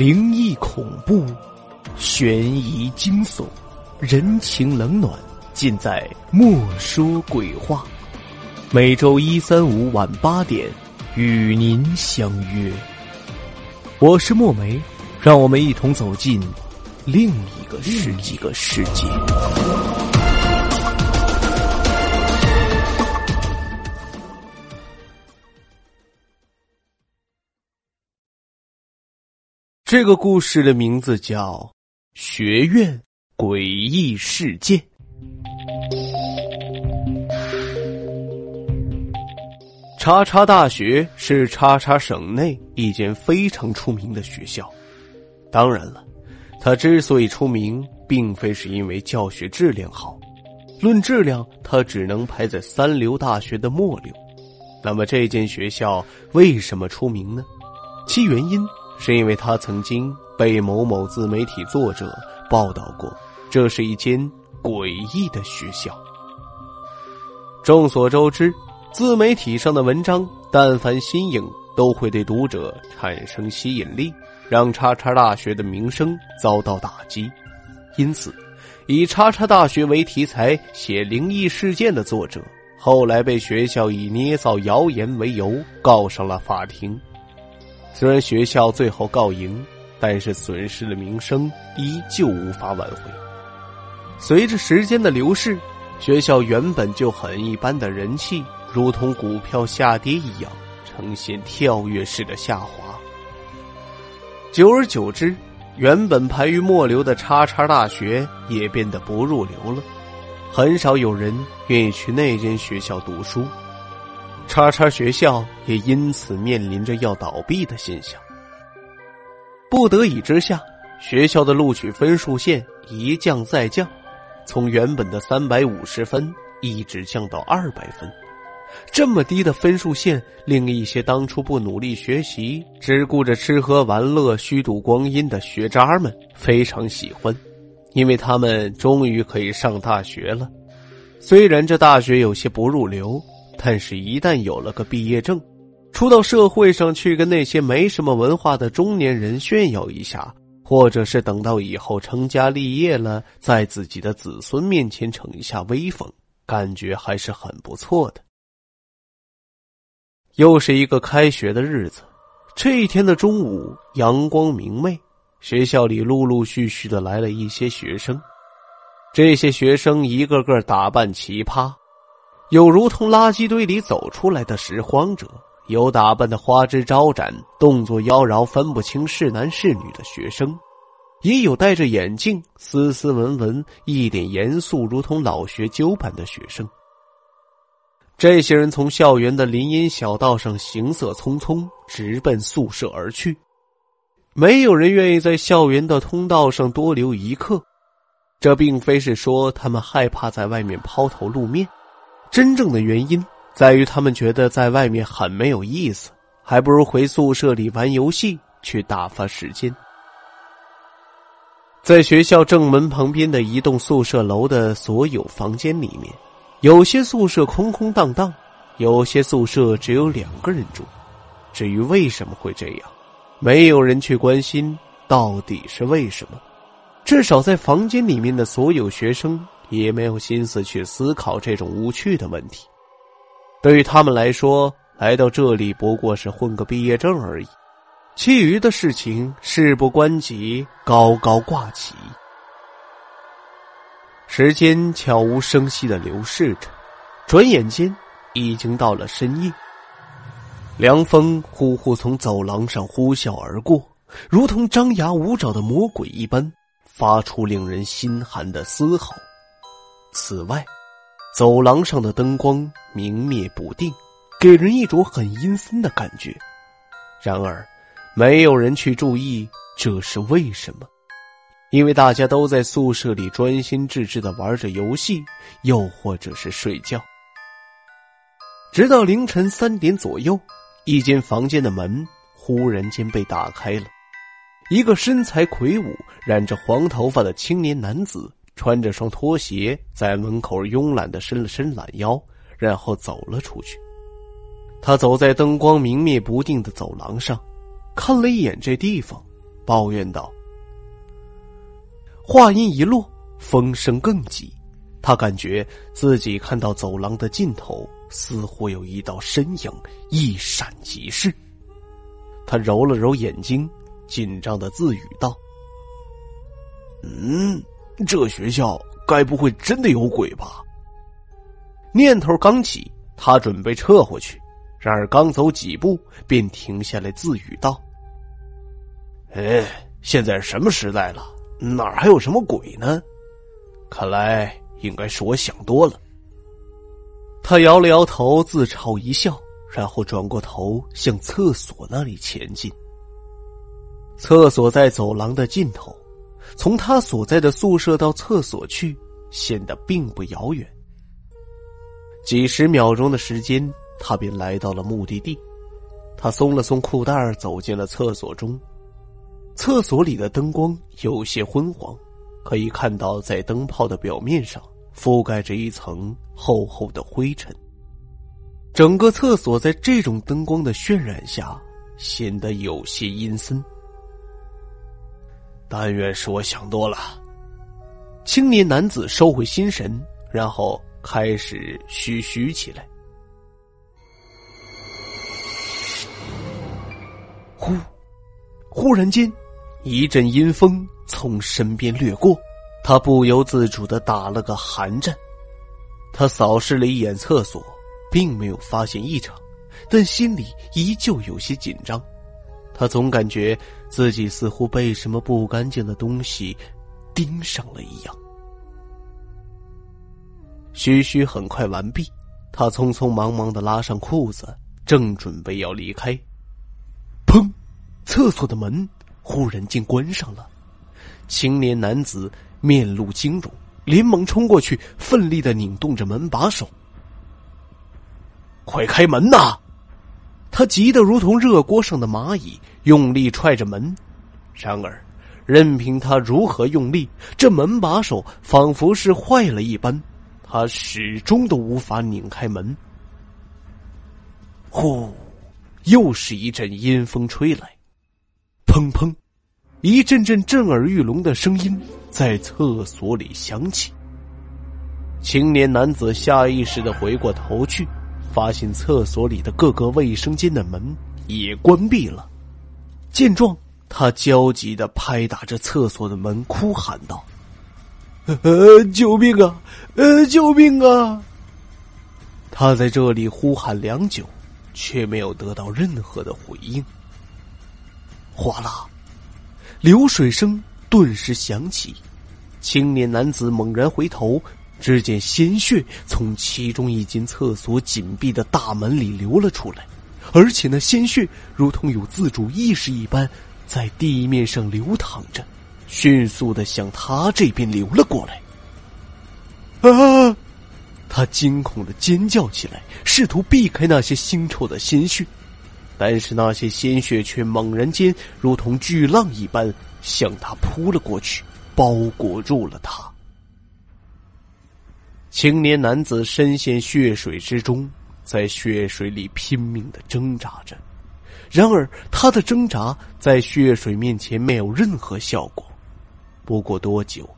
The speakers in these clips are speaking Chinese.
灵异恐怖、悬疑惊悚、人情冷暖，尽在《莫说鬼话》。每周一、三、五晚八点，与您相约。我是墨梅，让我们一同走进另一个世纪个世界。这个故事的名字叫《学院诡异事件》。叉叉大学是叉叉省内一间非常出名的学校。当然了，它之所以出名，并非是因为教学质量好，论质量，它只能排在三流大学的末流。那么，这间学校为什么出名呢？其原因。是因为他曾经被某某自媒体作者报道过，这是一间诡异的学校。众所周知，自媒体上的文章，但凡新颖，都会对读者产生吸引力，让叉叉大学的名声遭到打击。因此，以叉叉大学为题材写灵异事件的作者，后来被学校以捏造谣言为由告上了法庭。虽然学校最后告赢，但是损失的名声依旧无法挽回。随着时间的流逝，学校原本就很一般的人气，如同股票下跌一样，呈现跳跃式的下滑。久而久之，原本排于末流的叉叉大学也变得不入流了，很少有人愿意去那间学校读书。叉叉学校也因此面临着要倒闭的现象。不得已之下，学校的录取分数线一降再降，从原本的三百五十分一直降到二百分。这么低的分数线，令一些当初不努力学习、只顾着吃喝玩乐、虚度光阴的学渣们非常喜欢，因为他们终于可以上大学了。虽然这大学有些不入流。但是，一旦有了个毕业证，出到社会上去跟那些没什么文化的中年人炫耀一下，或者是等到以后成家立业了，在自己的子孙面前逞一下威风，感觉还是很不错的。又是一个开学的日子，这一天的中午，阳光明媚，学校里陆陆续续的来了一些学生，这些学生一个个打扮奇葩。有如同垃圾堆里走出来的拾荒者，有打扮的花枝招展、动作妖娆、分不清是男是女的学生，也有戴着眼镜、斯斯文文、一脸严肃，如同老学究般的学生。这些人从校园的林荫小道上行色匆匆，直奔宿舍而去。没有人愿意在校园的通道上多留一刻。这并非是说他们害怕在外面抛头露面。真正的原因在于，他们觉得在外面很没有意思，还不如回宿舍里玩游戏去打发时间。在学校正门旁边的一栋宿舍楼的所有房间里面，有些宿舍空空荡荡，有些宿舍只有两个人住。至于为什么会这样，没有人去关心到底是为什么。至少在房间里面的所有学生。也没有心思去思考这种无趣的问题。对于他们来说，来到这里不过是混个毕业证而已，其余的事情事不关己，高高挂起。时间悄无声息的流逝着，转眼间已经到了深夜。凉风呼呼从走廊上呼啸而过，如同张牙舞爪的魔鬼一般，发出令人心寒的嘶吼。此外，走廊上的灯光明灭不定，给人一种很阴森的感觉。然而，没有人去注意这是为什么，因为大家都在宿舍里专心致志的玩着游戏，又或者是睡觉。直到凌晨三点左右，一间房间的门忽然间被打开了，一个身材魁梧、染着黄头发的青年男子。穿着双拖鞋，在门口慵懒的伸了伸懒腰，然后走了出去。他走在灯光明灭不定的走廊上，看了一眼这地方，抱怨道。话音一落，风声更急，他感觉自己看到走廊的尽头似乎有一道身影一闪即逝。他揉了揉眼睛，紧张的自语道：“嗯，这学校该不会真的有鬼吧？”念头刚起，他准备撤回去，然而刚走几步，便停下来自语道：“哎，现在什么时代了？”哪还有什么鬼呢？看来应该是我想多了。他摇了摇头，自嘲一笑，然后转过头向厕所那里前进。厕所在走廊的尽头，从他所在的宿舍到厕所去，显得并不遥远。几十秒钟的时间，他便来到了目的地。他松了松裤带，走进了厕所中。厕所里的灯光有些昏黄，可以看到在灯泡的表面上覆盖着一层厚厚的灰尘。整个厕所在这种灯光的渲染下显得有些阴森。但愿是我想多了。青年男子收回心神，然后开始嘘嘘起来。呼，忽然间。一阵阴风从身边掠过，他不由自主的打了个寒战。他扫视了一眼厕所，并没有发现异常，但心里依旧有些紧张。他总感觉自己似乎被什么不干净的东西盯上了一样。嘘嘘很快完毕，他匆匆忙忙的拉上裤子，正准备要离开，砰！厕所的门。忽然竟关上了，青年男子面露惊容，连忙冲过去，奋力的拧动着门把手。快开门呐！他急得如同热锅上的蚂蚁，用力踹着门。然而，任凭他如何用力，这门把手仿佛是坏了一般，他始终都无法拧开门。呼，又是一阵阴风吹来。砰砰，一阵阵震耳欲聋的声音在厕所里响起。青年男子下意识的回过头去，发现厕所里的各个卫生间的门也关闭了。见状，他焦急的拍打着厕所的门，哭喊道：“呃，救命啊！呃，救命啊！”他在这里呼喊良久，却没有得到任何的回应。哗啦，流水声顿时响起。青年男子猛然回头，只见鲜血从其中一间厕所紧闭的大门里流了出来，而且那鲜血如同有自主意识一般，在地面上流淌着，迅速的向他这边流了过来。啊！他惊恐的尖叫起来，试图避开那些腥臭的鲜血。但是那些鲜血却猛然间如同巨浪一般向他扑了过去，包裹住了他。青年男子深陷血水之中，在血水里拼命的挣扎着，然而他的挣扎在血水面前没有任何效果。不过多久，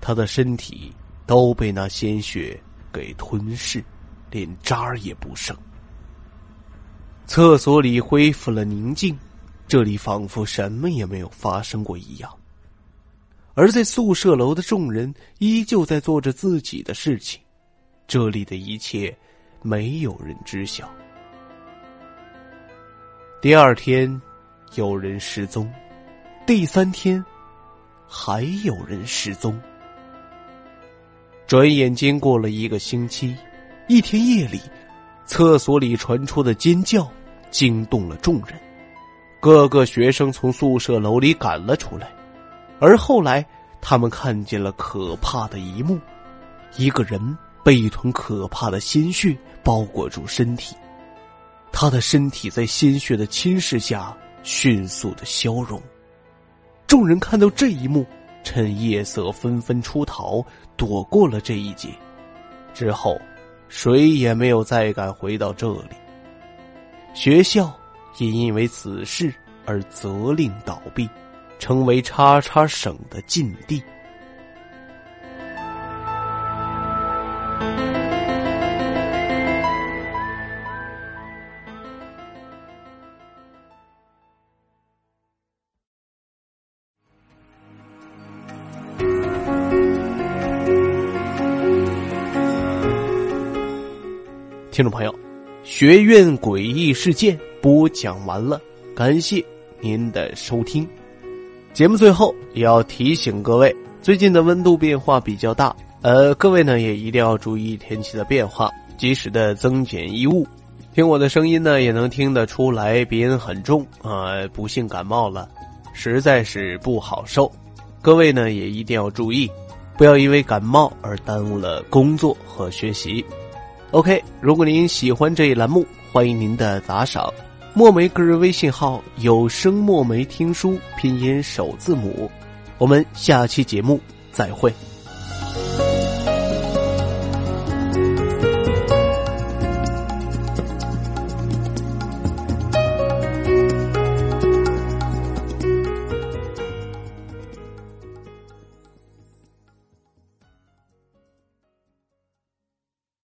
他的身体都被那鲜血给吞噬，连渣儿也不剩。厕所里恢复了宁静，这里仿佛什么也没有发生过一样。而在宿舍楼的众人依旧在做着自己的事情，这里的一切没有人知晓。第二天，有人失踪；第三天，还有人失踪。转眼间过了一个星期，一天夜里，厕所里传出的尖叫。惊动了众人，各个学生从宿舍楼里赶了出来，而后来他们看见了可怕的一幕：一个人被一团可怕的鲜血包裹住身体，他的身体在鲜血的侵蚀下迅速的消融。众人看到这一幕，趁夜色纷纷出逃，躲过了这一劫。之后，谁也没有再敢回到这里。学校也因为此事而责令倒闭。成为叉叉省的禁地。听众朋友，学院诡异事件播讲完了，感谢您的收听。节目最后也要提醒各位，最近的温度变化比较大，呃，各位呢也一定要注意天气的变化，及时的增减衣物。听我的声音呢，也能听得出来鼻音很重啊，不幸感冒了，实在是不好受。各位呢也一定要注意，不要因为感冒而耽误了工作和学习。OK，如果您喜欢这一栏目，欢迎您的打赏。墨梅个人微信号有声墨梅听书拼音首字母。我们下期节目再会。